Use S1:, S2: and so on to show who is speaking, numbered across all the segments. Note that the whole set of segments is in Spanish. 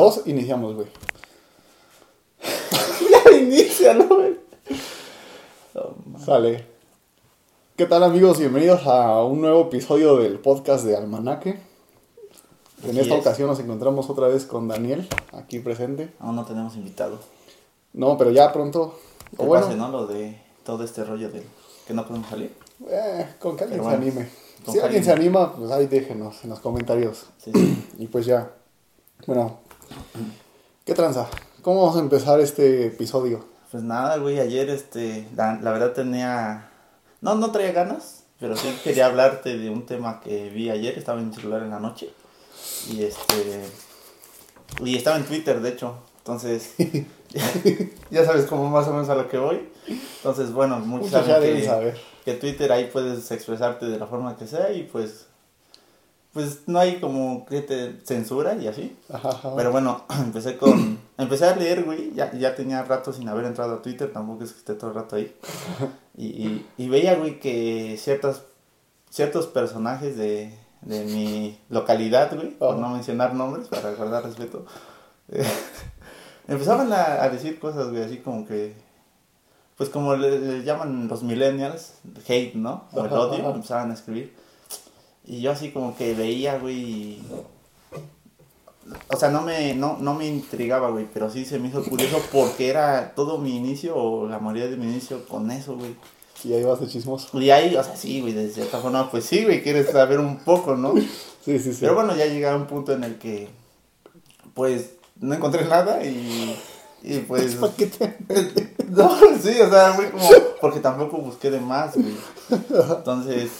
S1: 2 iniciamos, güey.
S2: ya inicia, ¿no, güey?
S1: Sale. ¿Qué tal amigos? Bienvenidos a un nuevo episodio del podcast de Almanaque. En
S2: Así
S1: esta
S2: es.
S1: ocasión nos encontramos otra vez con Daniel, aquí presente.
S2: Aún no tenemos invitado.
S1: No, pero ya pronto. O bueno,
S2: pase, ¿no? Lo de todo este rollo de que no podemos salir.
S1: eh, con que alguien se anime. Si alguien
S2: alguien-
S1: se anima, pues ahí déjenos en los comentarios.
S2: Sí, sí.
S1: Y pues ya. Bueno, ¿qué tranza? ¿Cómo vamos a empezar este episodio?
S2: Pues nada, güey, ayer, este, la, la verdad tenía, no, no traía ganas, pero sí quería hablarte de un tema que vi ayer, estaba en mi celular en la noche, y este, y estaba en Twitter, de hecho, entonces, ya sabes cómo más o menos a lo que voy, entonces, bueno, muchos
S1: Muchos
S2: saben que,
S1: saber.
S2: que Twitter ahí puedes expresarte de la forma que sea, y pues, pues no hay como que te censura y así,
S1: Ajá, ajá.
S2: pero bueno, empecé con. Empecé a leer, güey. Ya, ya tenía rato sin haber entrado a Twitter, tampoco es que esté todo el rato ahí. Y, y, y veía, güey, que ciertas, ciertos personajes de, de mi localidad, güey, por no mencionar nombres, para guardar respeto, eh, empezaban a, a decir cosas, güey, así como que. Pues como le, le llaman los millennials, hate, ¿no? O el odio, empezaban a escribir. Y yo así como que veía, güey, y o sea, no me, no, no me intrigaba, güey, pero sí se me hizo curioso porque era todo mi inicio, o la mayoría de mi inicio con eso, güey.
S1: Y ahí vas de chismoso.
S2: Y ahí, o sea, sí, güey, de cierta forma, pues sí, güey, quieres saber un poco, ¿no?
S1: Sí, sí, sí.
S2: Pero bueno, ya llegué a un punto en el que, pues, no encontré nada y, y pues...
S1: ¿Para qué te-
S2: No, sí, o sea, güey, como, porque tampoco busqué de más, güey. Entonces,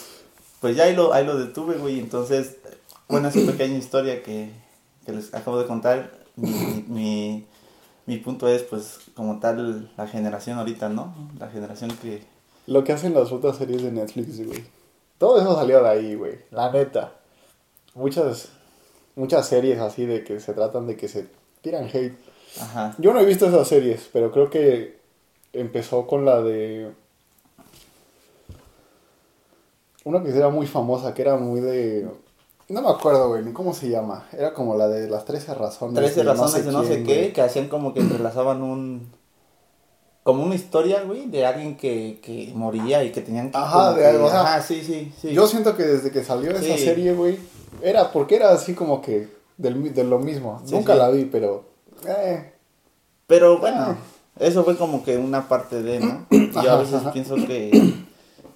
S2: pues ya ahí lo, ahí lo detuve, güey. Entonces, bueno, esa pequeña historia que, que les acabo de contar, mi, mi, mi punto es, pues, como tal, la generación ahorita, ¿no? La generación que...
S1: Lo que hacen las putas series de Netflix, güey. Todo eso salió de ahí, güey. La neta. Muchas, muchas series así de que se tratan de que se tiran hate.
S2: Ajá.
S1: Yo no he visto esas series, pero creo que empezó con la de... Una que era muy famosa, que era muy de... No me acuerdo, güey, ni cómo se llama. Era como la de las 13 razones.
S2: 13 razones de no sé
S1: quién,
S2: qué,
S1: güey.
S2: que hacían como que entrelazaban un... Como una historia, güey, de alguien que, que moría y que tenían que...
S1: Ajá, de algo, ajá.
S2: Ajá, sí, sí, sí.
S1: Yo siento que desde que salió esa
S2: Sí.
S1: serie, güey, era porque era así como que del, de lo mismo.
S2: Sí,
S1: Nunca
S2: sí.
S1: la vi, pero... Eh,
S2: Pero bueno,
S1: Ah.
S2: eso fue como que una parte de, ¿no? Yo a
S1: Ajá,
S2: veces
S1: ajá.
S2: pienso que,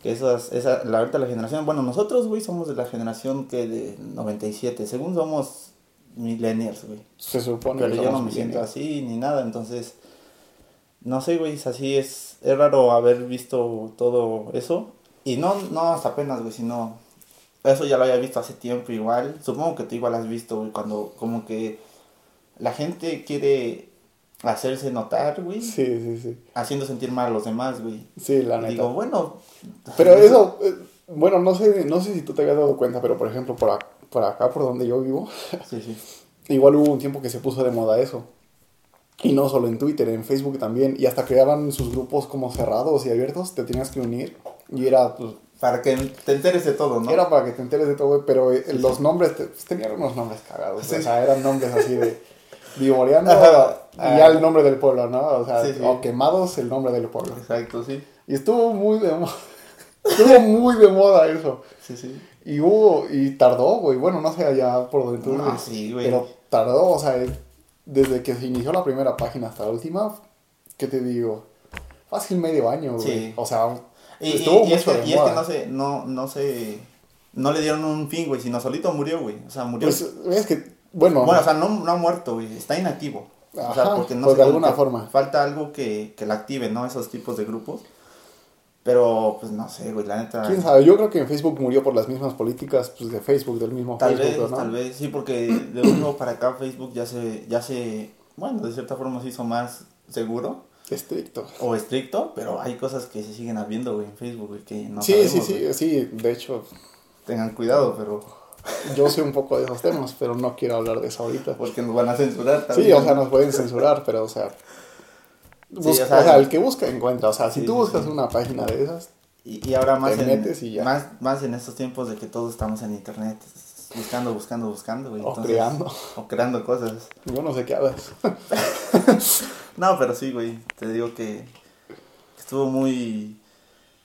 S2: que esas, esa, la ahorita la generación, bueno, nosotros, güey, somos de la generación que de 97, según somos millennials, güey.
S1: se supone
S2: Pero
S1: que
S2: yo no me siento así ni nada, entonces, no sé, güey, es así es, es raro haber visto todo eso. Y no, no hasta apenas, güey, sino, eso ya lo había visto hace tiempo igual. Supongo que tú igual has visto, güey, cuando como que la gente quiere hacerse notar, güey,
S1: Sí, sí, sí.
S2: haciendo sentir mal a los demás, güey.
S1: Sí, la neta.
S2: Digo, bueno.
S1: Pero eso, eh, bueno, no sé, no sé si tú te habías dado cuenta, pero por ejemplo, por, ac- por acá, por donde yo vivo,
S2: Sí, sí.
S1: igual hubo un tiempo que se puso de moda eso. Y no solo en Twitter, en Facebook también. Y hasta creaban sus grupos como cerrados y abiertos, te tenías que unir. Y era, pues,
S2: Para que te enteres de todo, ¿no?
S1: era para que te enteres de todo, pero eh,
S2: Sí,
S1: los
S2: sí.
S1: nombres, te- pues, tenían unos nombres cagados.
S2: Sí.
S1: O sea, eran nombres así de vivoreando y ya el nombre del pueblo, ¿no? O sea,
S2: Sí, sí.
S1: o quemados el nombre del pueblo.
S2: Exacto, sí.
S1: Y estuvo muy de moda. estuvo muy de moda eso.
S2: Sí, sí.
S1: Y hubo, y tardó, güey. Bueno, no sé allá por donde tú vives,
S2: sí, güey.
S1: Pero tardó, o sea, eh, desde que se inició la primera página hasta la última, ¿qué te digo? Fácil medio año, güey.
S2: Sí.
S1: O sea,
S2: Y, y-
S1: estuvo
S2: y es
S1: mucho
S2: que,
S1: de
S2: y es que
S1: moda.
S2: no se, no, no se, no le dieron un fin, güey, sino solito murió, güey. O sea, murió.
S1: Pues es que, bueno,
S2: bueno, o sea, no, no ha muerto, güey, está inactivo. o sea, porque no
S1: pues
S2: sé,
S1: de alguna forma.
S2: Falta algo que, que la active, ¿no? Esos tipos de grupos. Pero, pues no sé, güey, la neta.
S1: quién sabe. Yo creo que en Facebook murió por las mismas políticas pues, de Facebook, del mismo
S2: Tal
S1: Facebook,
S2: vez,
S1: ¿no?
S2: tal vez, sí, porque de un tiempo para acá Facebook ya se, ya se, bueno, de cierta forma se hizo más seguro
S1: Estricto.
S2: o estricto, pero hay cosas que se siguen habiendo, güey, en Facebook, güey, que no
S1: sí,
S2: sabemos,
S1: sí, sí,
S2: güey.
S1: sí. De hecho,
S2: Tengan cuidado, pero,
S1: yo sé un poco de esos temas, pero no quiero hablar de eso ahorita.
S2: porque nos van a censurar
S1: Sí,
S2: también.
S1: o sea, nos pueden censurar, pero, o sea, busca-
S2: o
S1: o,
S2: sea,
S1: sea, el que busca encuentra. O sea, si
S2: Sí,
S1: tú
S2: sí,
S1: buscas
S2: sí.
S1: una página de esas,
S2: Y, y ahora más
S1: Te
S2: en,
S1: metes y ya.
S2: más, más en estos tiempos de que todos estamos en internet. buscando, buscando, buscando, güey.
S1: O
S2: Entonces-
S1: creando.
S2: O creando cosas.
S1: Yo no sé qué hablas.
S2: No, pero sí, güey. Te digo que estuvo muy.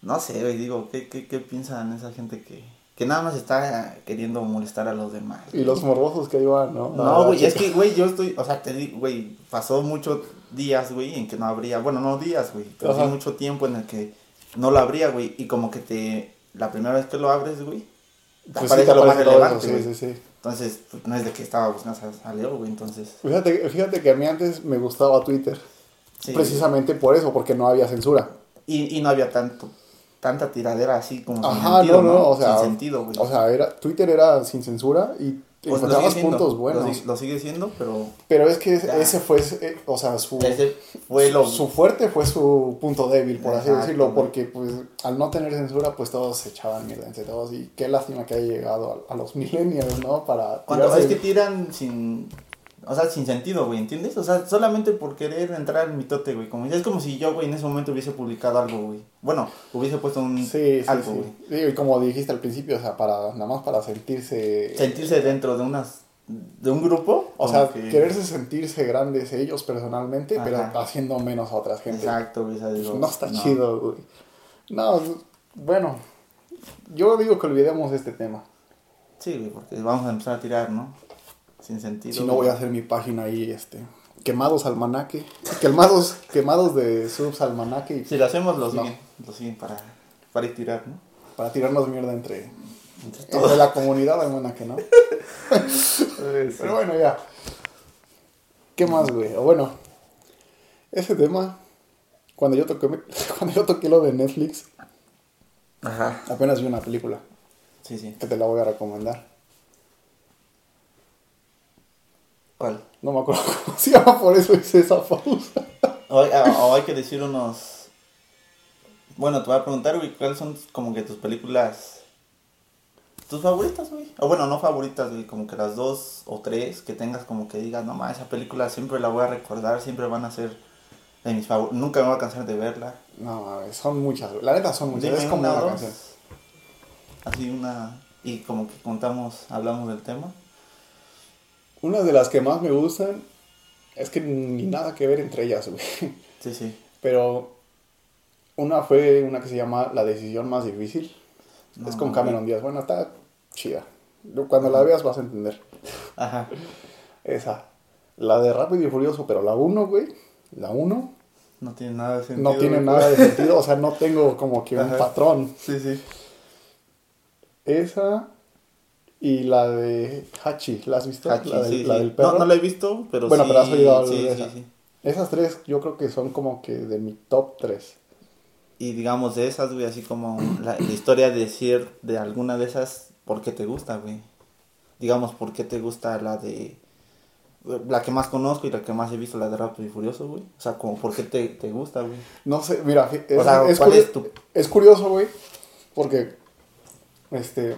S2: No sé, güey. Digo, ¿qué, qué, qué piensan esa gente que, que nada más está queriendo molestar a los demás?
S1: Y los morbosos que iban, ¿no?
S2: No, güey, es que, güey, yo estoy. O sea, te digo, güey, pasó muchos días, güey, en que no habría. Bueno, no días, güey. Pero sí mucho tiempo en el que no lo habría, güey. Y como que te. La primera vez que lo abres, güey. Te
S1: Pues sí,
S2: aparece
S1: te
S2: lo más relevante,
S1: eso, sí, sí, sí.
S2: Entonces, pues, no es de que estaba buscando, salió, güey. Entonces.
S1: Fíjate, fíjate que a mí antes me gustaba Twitter.
S2: Sí,
S1: precisamente por eso, porque no había censura.
S2: Y, y no había tanto, tanta tiradera así como sin
S1: Ajá,
S2: sentido,
S1: no, no, o sea,
S2: Sin sentido, güey.
S1: O sea, era, Twitter era sin censura y
S2: Pues lo
S1: encontrabas
S2: sigue siendo,
S1: puntos buenos.
S2: lo sigue siendo, pero
S1: Pero es que ese-
S2: Ya.
S1: ese fue, o sea, su,
S2: ese fue lo...
S1: su fuerte fue su punto débil, por así decirlo, porque pues al no tener censura, pues todos se echaban mierda entre todos y qué lástima que haya llegado a, a los millennials, ¿no? Para
S2: Cuando
S1: tirarse-
S2: es que tiran sin... O sea, sin sentido, güey, ¿entiendes? O sea, solamente por querer entrar al mitote, güey. Como, es como si yo, güey, en ese momento hubiese publicado algo, güey. Bueno, hubiese puesto un...
S1: Sí, sí,
S2: algo,
S1: sí.
S2: güey.
S1: Digo, y como dijiste al principio, o sea, para nada más para sentirse...
S2: Sentirse dentro de unas... De un grupo.
S1: O sea,
S2: que-
S1: quererse sentirse grandes ellos personalmente,
S2: Ajá.
S1: pero haciendo menos a otras gente.
S2: Exacto, güey. digo,
S1: No está chido, güey. No, bueno, yo digo que olvidemos este tema.
S2: Sí, güey, porque vamos a empezar a tirar, ¿no? Sin sentido.
S1: Si no voy a hacer mi página ahí, este, quemados almanaque, quemados, quemados de subs almanaque y
S2: Si lo hacemos, lo
S1: No.
S2: siguen. Lo siguen para, para ir tirar, ¿no?
S1: para tirarnos mierda entre,
S2: Entre
S1: entre la comunidad almanaque, ¿no? Pero bueno, ya. ¿Qué más, güey? O bueno, ese tema, cuando yo toqué, cuando yo toqué lo de Netflix,
S2: Ajá.
S1: apenas vi una película
S2: Sí, sí.
S1: que te la voy a recomendar.
S2: ¿Cuál?
S1: No me acuerdo cómo se llama, por eso hice esa pausa.
S2: O, hay- o hay que decir unos... Bueno, te voy a preguntar, güey, ¿cuáles son como que tus películas... Tus favoritas, güey? O bueno, no favoritas, güey, como que las dos o tres que tengas como que digas, no más, esa película siempre la voy a recordar, siempre van a ser de mis favoritas, nunca me voy a cansar de verla.
S1: No, mames, son muchas. La neta son muchas.
S2: Dime
S1: es como
S2: una
S1: una
S2: o dos.
S1: canción.
S2: Así una... Y como que contamos, hablamos del tema.
S1: Una de las que más me gustan es que ni nada que ver entre ellas, güey.
S2: Sí, sí.
S1: Pero una fue una que se llama La decisión más difícil.
S2: No,
S1: es con Cameron Díaz. Bueno, está chida. Cuando la veas vas a entender.
S2: Ajá.
S1: Esa. La de Rápido y Furioso, pero la 1, güey. La 1
S2: No tiene nada de sentido.
S1: no tiene
S2: güey.
S1: nada de sentido. O sea, no tengo como que un patrón.
S2: Sí, sí.
S1: Esa y la de Hachi. ¿La has visto?
S2: Hachi,
S1: la, del-
S2: sí,
S1: la
S2: sí.
S1: del perro.
S2: No, no la he visto, pero
S1: Bueno,
S2: sí.
S1: pero has oído
S2: sí,
S1: de
S2: sí,
S1: esa.
S2: sí.
S1: Esas tres yo creo que son como que de mi top 3.
S2: Y digamos de esas, güey, así como la, la historia de decir de alguna de esas, ¿por qué te gusta, güey? Digamos, ¿por qué te gusta la de... La que más conozco y la que más he visto, la de Rápido y Furioso, güey. O sea, como, ¿por qué te, te gusta, güey?
S1: No sé, mira, es,
S2: O sea,
S1: es
S2: ¿cuál es tu-
S1: es curioso, güey, porque, este,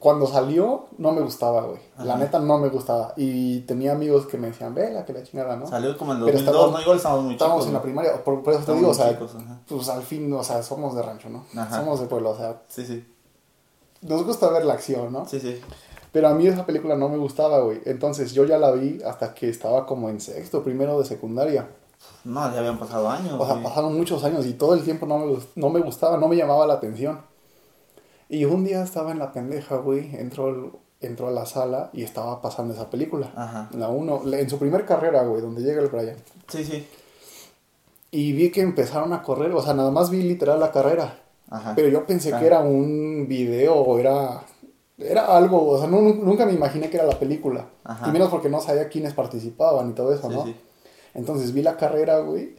S1: cuando salió, no me gustaba, güey. La neta no me gustaba. Y tenía amigos que me decían, vela, que la chingada, ¿no?
S2: Salió como en el
S1: Pero
S2: 2002,
S1: estamos-
S2: ¿no? Igual estamos muy
S1: Estábamos
S2: chicos.
S1: en la primaria, por, por eso te digo, o sea,
S2: chicos,
S1: pues al fin, o sea, somos de rancho, ¿no?
S2: Ajá.
S1: Somos de pueblo, o sea,
S2: Sí, sí.
S1: nos gusta ver la acción, ¿no?
S2: Sí, sí.
S1: Pero a mí esa película no me gustaba, güey. Entonces yo ya la vi hasta que estaba como en sexto, primero de secundaria.
S2: No, ya habían pasado años,
S1: O sea,
S2: güey.
S1: pasaron muchos años y todo el tiempo no me, no me gustaba, no me llamaba la atención. Y un día estaba en la pendeja, güey, entró, entró a la sala y estaba pasando esa película.
S2: Ajá.
S1: La uno, la- en su primer carrera, güey, donde llega el Brian.
S2: Sí, sí.
S1: Y vi que empezaron a correr, o sea, nada más vi literal la carrera.
S2: Ajá.
S1: Pero yo pensé
S2: Ah.
S1: que era un video o era, era algo, o sea, no- nunca me imaginé que era la película.
S2: Ajá.
S1: Y menos porque no sabía quiénes participaban y todo eso,
S2: Sí,
S1: ¿no?
S2: sí.
S1: Entonces vi la carrera, güey.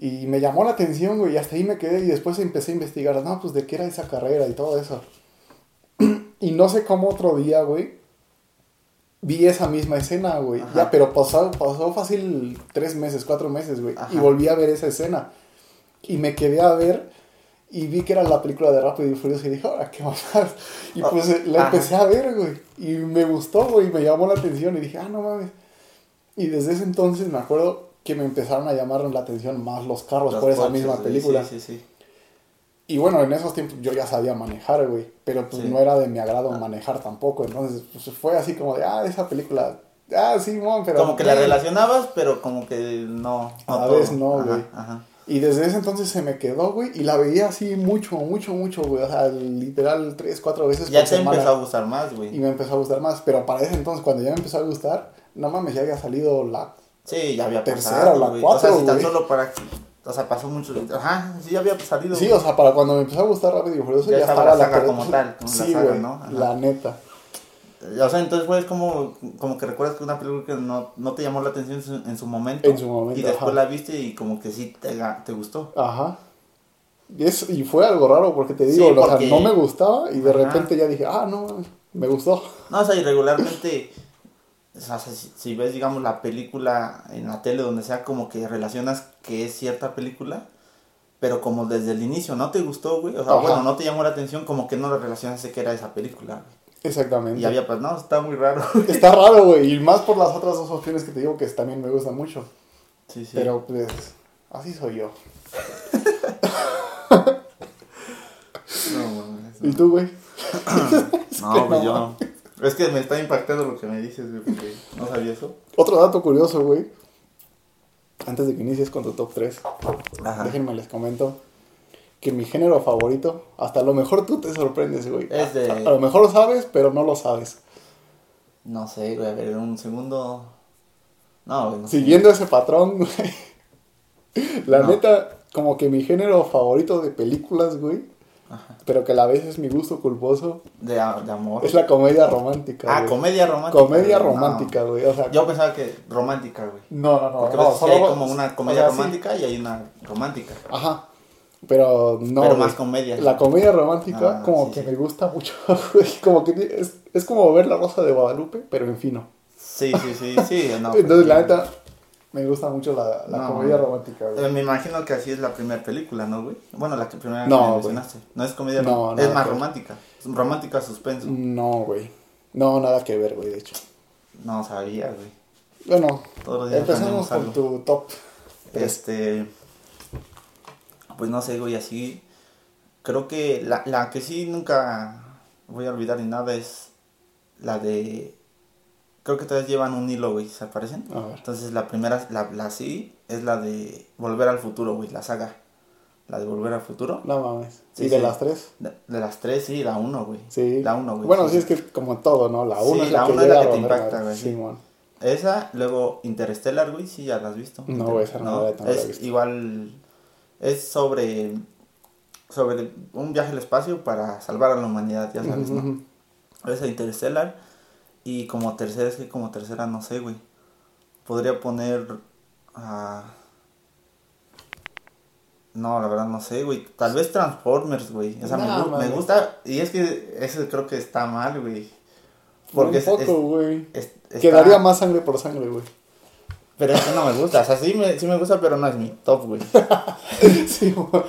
S1: Y me llamó la atención, güey. Y hasta ahí me quedé. Y después empecé a investigar, no, pues de qué era esa carrera y todo eso. y no sé cómo otro día, güey. Vi esa misma escena, güey.
S2: Ajá.
S1: Ya, pero pasó, pasó fácil tres meses, cuatro meses, güey.
S2: Ajá.
S1: Y volví a ver esa escena. Y me quedé a ver. Y vi que era la película de Rápido y Furioso. Y dije, ahora qué más. Y pues eh, la
S2: ajá.
S1: empecé a ver, güey. Y me gustó, güey. Me llamó la atención. Y dije, ah, no mames. Y desde ese entonces me acuerdo que me empezaron a llamar la atención más los carros
S2: Los
S1: por esa misma película.
S2: Sí.
S1: Y bueno, en esos tiempos yo ya sabía manejar, güey. Pero pues no era de mi agrado manejar tampoco. Entonces, pues fue así como de, ah, esa película. Ah, sí, mon, pero.
S2: Como que la relacionabas, pero como que no. no
S1: A vez no, güey.
S2: Ajá.
S1: Y desde ese entonces se me quedó, güey. Y la veía así mucho, mucho, mucho, güey. O sea, literal, tres, cuatro veces
S2: Ya
S1: por
S2: te
S1: semana.
S2: empezó a gustar más,
S1: Y
S2: güey.
S1: me empezó a gustar más. Pero para ese entonces, cuando ya me empezó a gustar, no mames, ya había salido la.
S2: Sí, ya había
S1: Tercera,
S2: pasado,
S1: la cuatro,
S2: o sea, si tan solo para... O sea, pasó mucho... Ajá, sí, ya había salido.
S1: Sí, o sea, para cuando me empezó a gustar Rápido y Furioso,
S2: Ya
S1: ya,
S2: estaba
S1: estaba
S2: la saga como tal, como la
S1: sí,
S2: saga,
S1: güey.
S2: ¿no? Ajá.
S1: La neta.
S2: O sea, entonces, güey, es como, como que recuerdas que una película que no, no te llamó la atención en su, en su momento.
S1: En su momento,
S2: Y después
S1: ajá.
S2: la viste y como que sí te, te gustó.
S1: Ajá. Y, es, y fue algo raro porque te digo,
S2: Sí,
S1: o sea, no me gustaba y de
S2: Ajá.
S1: repente ya dije, ah, no, me gustó.
S2: No, o sea, y regularmente, o sea, si, si ves, digamos, la película en la tele, donde sea, como que relacionas que es cierta película, pero como desde el inicio no te gustó, güey, o sea,
S1: Ajá.
S2: bueno, no te llamó la atención, como que no la relacionaste que era esa película, güey.
S1: Exactamente.
S2: Y había, pues, no, está muy raro.
S1: Está raro, güey, y más por las otras dos opciones que te digo que también me gustan mucho.
S2: Sí, sí.
S1: Pero pues, así soy yo.
S2: No, mames,
S1: ¿Y tú, güey?
S2: No,
S1: no.
S2: yo. Es que me está impactando lo que me dices, güey, porque no sabía eso.
S1: Otro dato curioso, güey. Antes de que inicies con tu top 3,
S2: Ajá.
S1: déjenme les comento que mi género favorito, hasta a lo mejor tú te sorprendes, güey.
S2: Es de-
S1: A, a lo mejor lo sabes, pero no lo sabes.
S2: No sé, güey, a ver, un segundo. No, güey, no sé.
S1: Siguiendo ese patrón, güey. La
S2: No.
S1: neta, como que mi género favorito de películas, güey,
S2: Ajá.
S1: pero que a la vez es mi gusto culposo,
S2: De, amor.
S1: es la comedia romántica.
S2: Ah, comedia romántica.
S1: Comedia
S2: güey, no.
S1: romántica, güey. O sea,
S2: Yo pensaba que romántica, güey.
S1: no, no, no.
S2: Porque
S1: no,
S2: ves que
S1: solo-
S2: hay como una comedia
S1: o sea, sí.
S2: romántica y hay una romántica.
S1: Ajá. Pero no.
S2: Pero más comedia.
S1: La comedia romántica,
S2: Ah,
S1: como
S2: sí,
S1: que me gusta mucho, güey. Como que es, es como ver la rosa de Guadalupe, pero en fino.
S2: Sí, sí, sí, sí. No,
S1: Entonces, la neta, me gusta mucho la, la
S2: No.
S1: comedia romántica, güey.
S2: Me imagino que así es la primera película, ¿no, güey? Bueno, la que primera
S1: No,
S2: que me mencionaste. No es comedia
S1: No,
S2: romántica. Es más
S1: que
S2: romántica. Es romántica suspenso.
S1: No, güey. No, nada que ver, güey, de hecho.
S2: No sabía, güey.
S1: Bueno,
S2: Todos los días
S1: empecemos con
S2: algo.
S1: tu top.
S2: Este. Pues no sé, güey, así. Creo que la, la que sí nunca voy a olvidar ni nada es la de. Creo que todas llevan un hilo, güey, ¿se parecen?
S1: A ver.
S2: Entonces la primera, la, la sí, es la de Volver al Futuro, güey, la saga. La de Volver al Futuro.
S1: No mames.
S2: Sí,
S1: ¿Y de
S2: sí.
S1: las tres?
S2: De, de las tres, sí, la uno, güey.
S1: Sí.
S2: La uno, güey.
S1: Bueno, sí, es que como todo, ¿no? La
S2: Sí,
S1: una es la,
S2: la
S1: que
S2: uno es la que te impacta, güey, sí.
S1: Simón.
S2: Esa, luego Interstellar, güey, sí, ya la has visto.
S1: No, güey, esa no la- no la he
S2: es
S1: visto.
S2: igual, es sobre, sobre un viaje al espacio para salvar a la humanidad, ya sabes, ¿no?
S1: Ujú.
S2: Esa Interstellar, y como tercera, es que como tercera, no sé, güey, podría poner a... No, la verdad no sé, güey. Tal vez Transformers, güey. O sea, me me, gusta. Y es que eso creo que está mal, güey. Porque
S1: Un
S2: es-
S1: poco, güey.
S2: es-
S1: Quedaría más sangre por sangre, güey.
S2: pero es que no me gusta, o sea, sí me, sí me gusta, pero no es mi top, güey.
S1: sí, güey.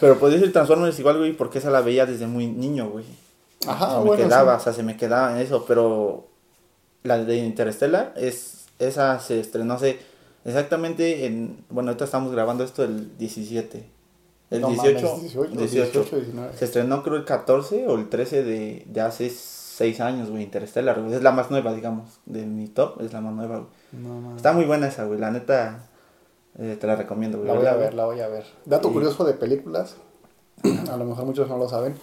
S2: Pero podría decir Transformers igual, güey, porque esa la veía desde muy niño, güey.
S1: Ajá,
S2: se me
S1: bueno,
S2: quedaba,
S1: sí.
S2: o sea, se me quedaba en eso, pero la de Interstellar, es, esa se estrenó hace exactamente en, bueno, ahorita estamos grabando esto el 17. El
S1: No
S2: 18,
S1: mames, 18,
S2: 18.
S1: 18, 19.
S2: Se estrenó creo el 14 o el 13 de, de hace 6 años, güey, Interstellar, güey. Es la más nueva, digamos, de mi top, es la más nueva, güey.
S1: No.
S2: Está muy buena esa, güey, la neta, eh, te la recomiendo, güey.
S1: La voy a ver, la voy a ver. Dato curioso de películas, a lo mejor muchos no lo saben.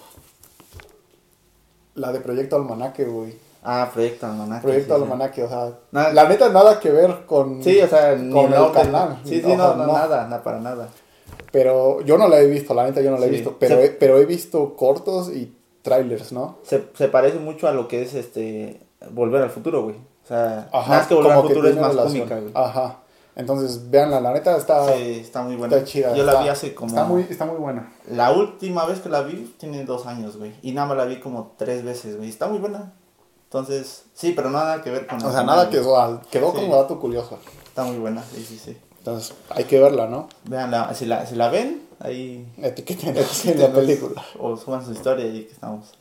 S1: La de Proyecto Almanaque, güey.
S2: Ah, Proyecto Almanaque.
S1: Proyecto
S2: sí, sí.
S1: Almanaque, o sea,
S2: Nada-
S1: la neta nada que ver con...
S2: Sí, o sea,
S1: Con
S2: el
S1: el
S2: orden.
S1: canal.
S2: Sí, sí,
S1: O
S2: no,
S1: sea,
S2: no, nada, nada, para nada.
S1: Pero yo no la he visto, la neta yo no la he
S2: Sí.
S1: visto. Pero,
S2: Se-
S1: he, pero he visto cortos y trailers, ¿no?
S2: Se, se parece mucho a lo que es este Volver al Futuro, güey. O sea,
S1: Ajá,
S2: más que Volver al Futuro es más
S1: relación.
S2: cómica, güey.
S1: Ajá. Entonces, véanla, la neta está,
S2: Sí, está muy buena.
S1: está chida.
S2: Yo la vi hace como...
S1: Está muy, está muy buena.
S2: La última vez que la vi tiene dos años, güey. Y nada más la vi como tres veces, güey. Está muy buena. Entonces, sí, pero nada que ver con...
S1: O sea, nada
S2: güey.
S1: quedó, quedó
S2: Sí.
S1: como dato curioso.
S2: Está muy buena, sí, sí, sí.
S1: Entonces, hay que verla, ¿no?
S2: Veanla, si la, si la ven, ahí...
S1: Etiqueten en la película.
S2: O suban su historia y que estamos.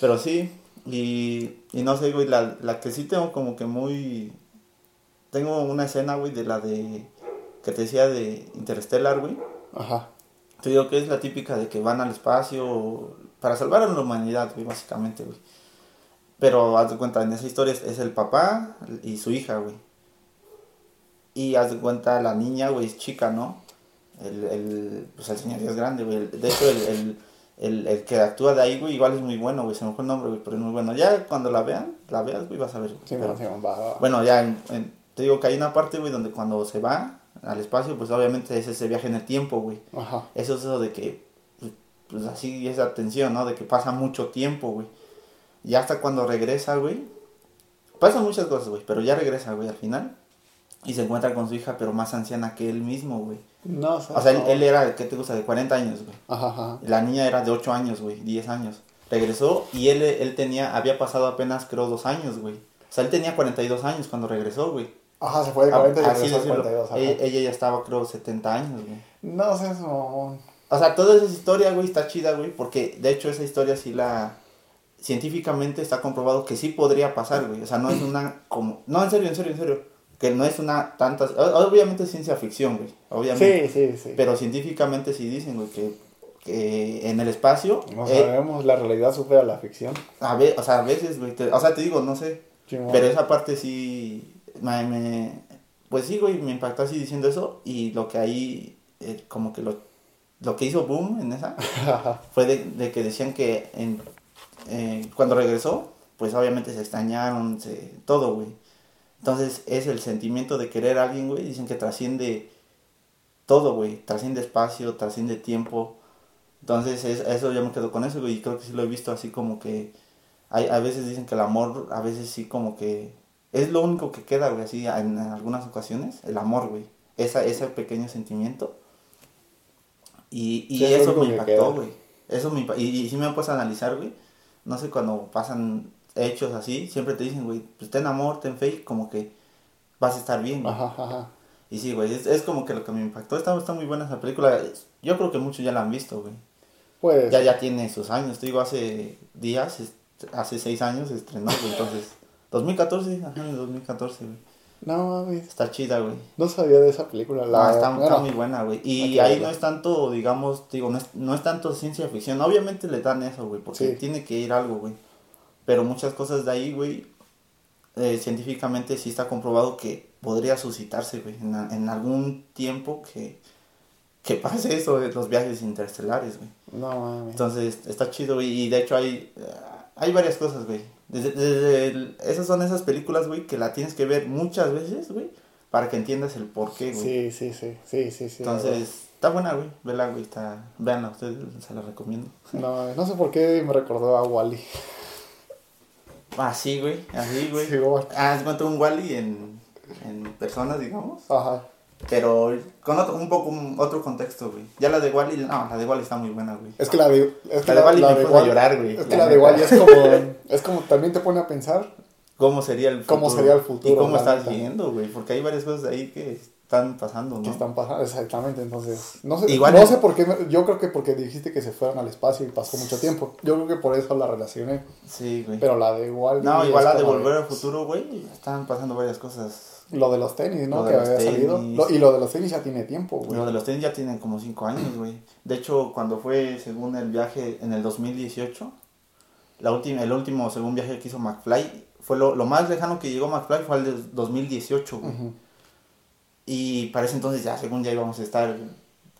S2: Pero sí, y, y no sé, güey, la, la que sí tengo como que muy... Tengo una escena, güey, de la de... Que te decía de Interstellar, güey.
S1: Ajá.
S2: Te digo que es la típica de que van al espacio para salvar a la humanidad, güey, básicamente, güey. Pero haz de cuenta, en esa historia es, el papá y su hija, güey. Y haz de cuenta, la niña, güey, es chica, ¿no? El, el, pues el señor ya es grande, güey. De hecho, el, el, el, que actúa de ahí, güey, igual es muy bueno, güey. Se me fue el nombre, güey, pero es muy bueno. Ya cuando la vean, la veas, güey, vas a ver.
S1: Sí,
S2: Pero-
S1: sí, va, va.
S2: bueno, ya, en- en- te digo que hay una parte, güey, donde cuando se va al espacio, pues obviamente es ese viaje en el tiempo, güey.
S1: Ajá.
S2: Eso es eso de que, pues, pues así esa tensión, ¿no? De que pasa mucho tiempo, güey. Y hasta cuando regresa, güey. Pasan muchas cosas, güey, pero ya regresa, güey, al final. Y se encuentra con su hija, pero más anciana que él mismo, güey.
S1: No, o sea,
S2: O sea, él, era, ¿qué te gusta? De 40 años, güey.
S1: Ajá, ajá.
S2: La niña era de 8 años, güey, 10 años. Regresó y él, él tenía, había pasado apenas, creo, dos años, güey. O sea, él tenía 42 años cuando regresó, güey.
S1: Ajá, se fue de 40 y regresó a
S2: decirlo.
S1: 42. ajá.
S2: Ella, ya estaba, creo, 70 años, güey.
S1: No sé, eso.
S2: O sea, toda esa historia, güey, está chida, güey, porque de hecho esa historia sí la... Científicamente está comprobado que sí podría pasar, güey. O sea, no es una como... No, en serio, en serio, en serio. Que no es una tantas... Obviamente es ciencia ficción, güey. Obviamente.
S1: Sí, sí, sí.
S2: Pero científicamente sí dicen, güey, que, que en el espacio...
S1: No
S2: eh,
S1: sabemos, la realidad supera la ficción.
S2: a o sea, a veces, güey, te- o sea, te digo, no sé.
S1: Chimón.
S2: Pero esa parte sí... Me, me- pues sí, güey, me impactó así diciendo eso. Y lo que ahí, eh, como que lo, lo que hizo boom en esa... Fue de, de que decían que en, eh, cuando regresó, pues obviamente se extrañaron, se, todo, güey. Entonces es el sentimiento de querer a alguien, güey. Dicen que trasciende todo, güey. Trasciende espacio, trasciende tiempo. Entonces es, eso yo me quedo con eso, güey. Y creo que sí lo he visto así como que... Hay, a veces dicen que el amor, a veces sí como que... Es lo único que queda, güey, así en, algunas ocasiones. El amor, güey. Esa, ese pequeño sentimiento. Y, y
S1: Sí,
S2: eso me impactó, güey. Eso me impa- y, y sí me puedes analizar, güey. No sé, cuando pasan hechos así, siempre te dicen, güey, pues ten amor, ten fe, como que vas a estar bien, güey.
S1: Ajá, ajá.
S2: Y sí, güey, es, es como que lo que me impactó. Está, está muy buena esa película. Yo creo que muchos ya la han visto, güey.
S1: Pues.
S2: Ya, ya tiene sus años. Te digo, hace días, es- hace seis años se estrenó, güey. Entonces, 2014, ajá, en el 2014, güey.
S1: No mames.
S2: Está chida, güey.
S1: No sabía de esa película. La,
S2: Ah, está, muy buena, güey. Y ahí
S1: verla.
S2: no es tanto, digamos, digo, no es, no es tanto ciencia ficción. Obviamente le dan eso, güey, porque
S1: Sí.
S2: tiene que ir algo, güey. Pero muchas cosas de ahí, güey, eh, científicamente sí está comprobado que podría suscitarse, güey, en algún tiempo que, que pase eso de los viajes interestelares, güey.
S1: No mames.
S2: Entonces, está chido, güey. Y de hecho hay, eh, hay varias cosas, güey. Desde, desde el- esas son esas películas, güey, que la tienes que ver muchas veces, güey, para que entiendas el porqué, güey.
S1: Sí, sí, sí. Sí, sí, sí.
S2: Entonces, está buena, güey. Vela, güey. Está... Veanla, ustedes se la recomiendo.
S1: No, no sé por qué me recordó a Wally.
S2: Así, güey. Así, güey.
S1: Sí, güey.
S2: Ah, es cuento un Wally en, en personas, digamos.
S1: Ajá.
S2: Pero con otro, un poco un- otro contexto, güey. Ya la de Wally, no, la de Wally está muy buena, güey.
S1: Es que la de. Es que
S2: La de Wall-E me
S1: de
S2: a llorar, güey.
S1: Es que
S2: La
S1: la de. Wally es como. Es como también te pone a pensar.
S2: ¿Cómo sería el futuro?
S1: ¿Cómo sería el futuro,
S2: Y cómo estás viendo, güey. Porque hay varias cosas ahí que están pasando, ¿no?
S1: que están pasando, exactamente, entonces, no sé,
S2: Igual
S1: no sé por qué, yo creo que porque dijiste que se fueron al espacio y pasó mucho tiempo, yo creo que por eso la relacioné,
S2: Sí, güey.
S1: pero la de igual
S2: No, igual la de Volver al Futuro, güey. Están pasando varias cosas.
S1: Lo de los tenis, ¿no?
S2: Lo
S1: que había salido. Lo- y lo de los tenis ya tiene tiempo, güey,
S2: Lo de los tenis ya tienen como 5 años, güey. De hecho, cuando fue, según el viaje en el 2018, la última, el último, según viaje que hizo McFly, fue lo, lo más lejano que llegó McFly fue al de 2018, güey. Y para ese entonces ya, según ya íbamos a estar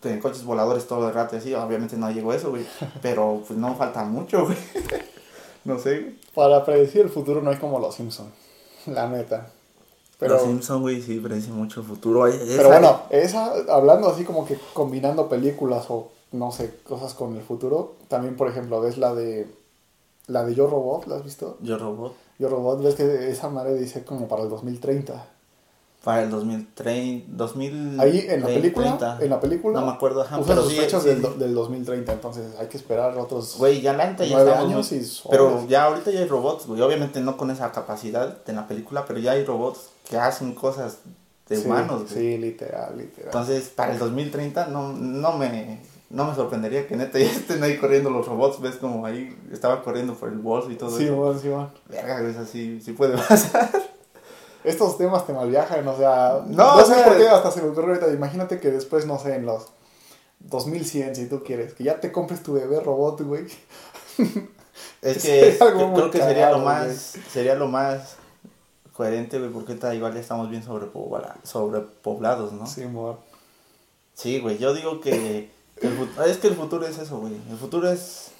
S2: en coches voladores todo el rato y así, obviamente no llegó eso, güey. Pero pues no falta mucho, güey. no sé,
S1: para predecir el futuro no es como los Simpsons, la neta, pero,
S2: Los Simpson, güey, sí predice mucho futuro. Esa-
S1: pero bueno, esa, hablando así como que combinando películas o, no sé, cosas con el futuro, también, por ejemplo, ves la de, la de Yo Robot, ¿la has visto?
S2: Yo Robot.
S1: Yo Robot, ves que esa madre dice como para el 2030.
S2: Para el 2030, 2000
S1: Ahí en la película,
S2: 30.
S1: en la película,
S2: No me acuerdo, ajá, pero
S1: sus
S2: sí,
S1: fechas
S2: sí,
S1: del,
S2: sí.
S1: del 2030, entonces hay que esperar otros
S2: Güey, ya la neta ya estamos
S1: años y.
S2: Pero ya ahorita ya hay robots, güey. Obviamente no con esa capacidad en la película, pero ya hay robots que hacen cosas de
S1: sí,
S2: humanos, güey.
S1: Sí, literal, literal.
S2: Entonces, para el 2030 no, no me no me sorprendería que neta ya estén ahí corriendo los robots, ves como ahí estaba corriendo por el bolso y todo
S1: sí,
S2: eso.
S1: bueno, sí, bueno.
S2: Verga, güey, así sí puede pasar.
S1: Estos temas te malviajan, o sea,
S2: No,
S1: no, sé
S2: sea-
S1: por qué hasta se me ocurre ahorita, imagínate que después, no sé, en los 2100 si tú quieres. Que ya te compres tu bebé robot, güey.
S2: Es que es- creo que sería lo más, sería lo más coherente, güey, porque ahorita igual ya estamos bien sobrepobla- sobrepoblados, ¿no?
S1: Sí, amor.
S2: Sí, güey, yo digo que el es que el futuro es eso, güey. El futuro es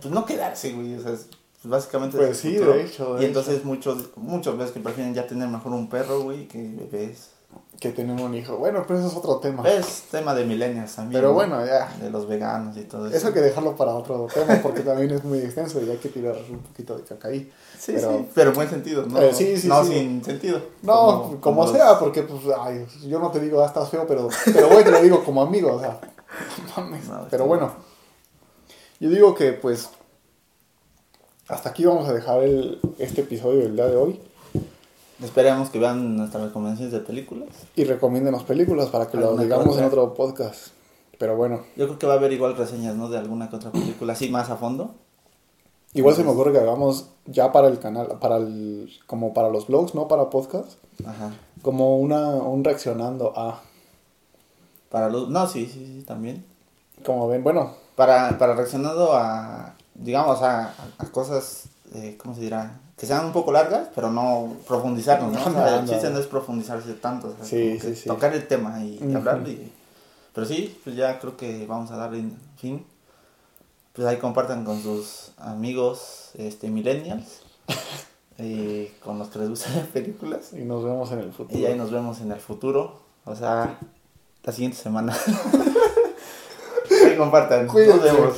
S2: pues no quedarse, güey, o sea, es- pues, básicamente es
S1: Pues sí,
S2: futuro.
S1: de hecho, de
S2: y entonces muchos muchos ves que prefieren ya tener mejor un perro, güey, que bebés.
S1: Que tener un hijo. Bueno, pero eso es otro tema.
S2: Es tema de millennials también.
S1: Pero
S2: ¿no?
S1: bueno, ya.
S2: de los veganos y todo eso.
S1: Eso hay que dejarlo para otro tema porque también es muy extenso y hay que tirar un poquito de caca ahí.
S2: Sí,
S1: pero-
S2: sí, pero en buen sentido, ¿no?
S1: Eh, sí, sí,
S2: no
S1: sí.
S2: sin sentido.
S1: No, como,
S2: los-
S1: sea, porque pues, ay, yo no te digo, ah, estás feo, pero, pero te lo digo como amigo, o sea, no pero bueno, yo digo que pues hasta aquí vamos a dejar el, este episodio del día de hoy
S2: Esperemos que vean nuestras recomendaciones de películas.
S1: y recomiéndenos películas para que lo digamos en otro podcast. Pero bueno,
S2: Yo creo que va a haber igual reseñas, ¿no? De alguna que otra película, así más a fondo.
S1: igual se me ocurre que hagamos ya para el canal, para el, como para los vlogs, no para podcast,
S2: Ajá.
S1: como una, un reaccionando a,
S2: Para los... No, sí, sí, sí, también.
S1: como ven, bueno,
S2: Para, para reaccionando a, digamos, a, a cosas, eh, ¿cómo se dirá? Que sean un poco largas, pero no profundizarnos, ¿no? O sea, el chiste no es profundizarse tanto, o sea,
S1: Sí, sí, sí.
S2: tocar el tema y, y- Pero sí, pues ya creo que vamos a darle fin. Pues ahí compartan con sus amigos este, millennials, eh, con los que les gustan las películas.
S1: y nos vemos en el futuro.
S2: Y ahí nos vemos en el futuro, o sea, la siguiente semana. ahí compartan.
S1: Cuídense.
S2: Nos vemos.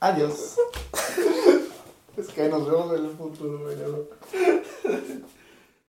S2: Adiós.
S1: Que nos vemos en el futuro, güey,